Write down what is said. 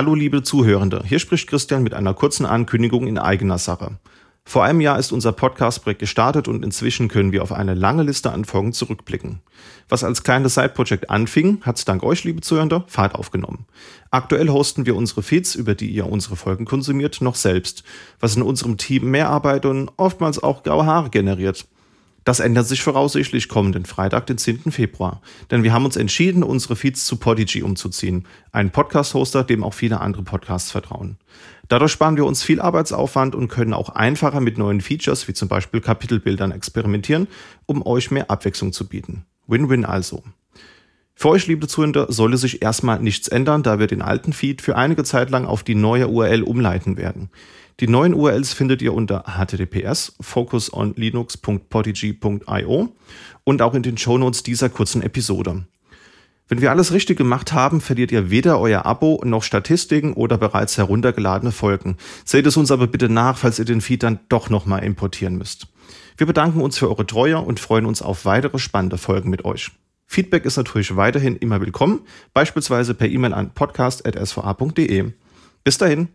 Hallo liebe Zuhörende, hier spricht Christian mit einer kurzen Ankündigung in eigener Sache. Vor einem Jahr ist unser Podcast-Projekt gestartet und inzwischen können wir auf eine lange Liste an Folgen zurückblicken. Was als kleines Side-Projekt anfing, hat dank euch, liebe Zuhörende, Fahrt aufgenommen. Aktuell hosten wir unsere Feeds, über die ihr unsere Folgen konsumiert, noch selbst, was in unserem Team mehr Arbeit und oftmals auch graue Haare generiert. Das ändert sich voraussichtlich kommenden Freitag, den 10. Februar. Denn wir haben uns entschieden, unsere Feeds zu Podigy umzuziehen. Ein Podcast-Hoster, dem auch viele andere Podcasts vertrauen. Dadurch sparen wir uns viel Arbeitsaufwand und können auch einfacher mit neuen Features, wie zum Beispiel Kapitelbildern, experimentieren, um euch mehr Abwechslung zu bieten. Win-win also. Für euch, liebe Zuhörer, sollte sich erstmal nichts ändern, da wir den alten Feed für einige Zeit lang auf die neue URL umleiten werden. Die neuen URLs findet ihr unter https focusonlinux.podigy.io und auch in den Shownotes dieser kurzen Episode. Wenn wir alles richtig gemacht haben, verliert ihr weder euer Abo noch Statistiken oder bereits heruntergeladene Folgen. Seht es uns aber bitte nach, falls ihr den Feed dann doch nochmal importieren müsst. Wir bedanken uns für eure Treue und freuen uns auf weitere spannende Folgen mit euch. Feedback ist natürlich weiterhin immer willkommen, beispielsweise per E-Mail an podcast.sva.de. Bis dahin.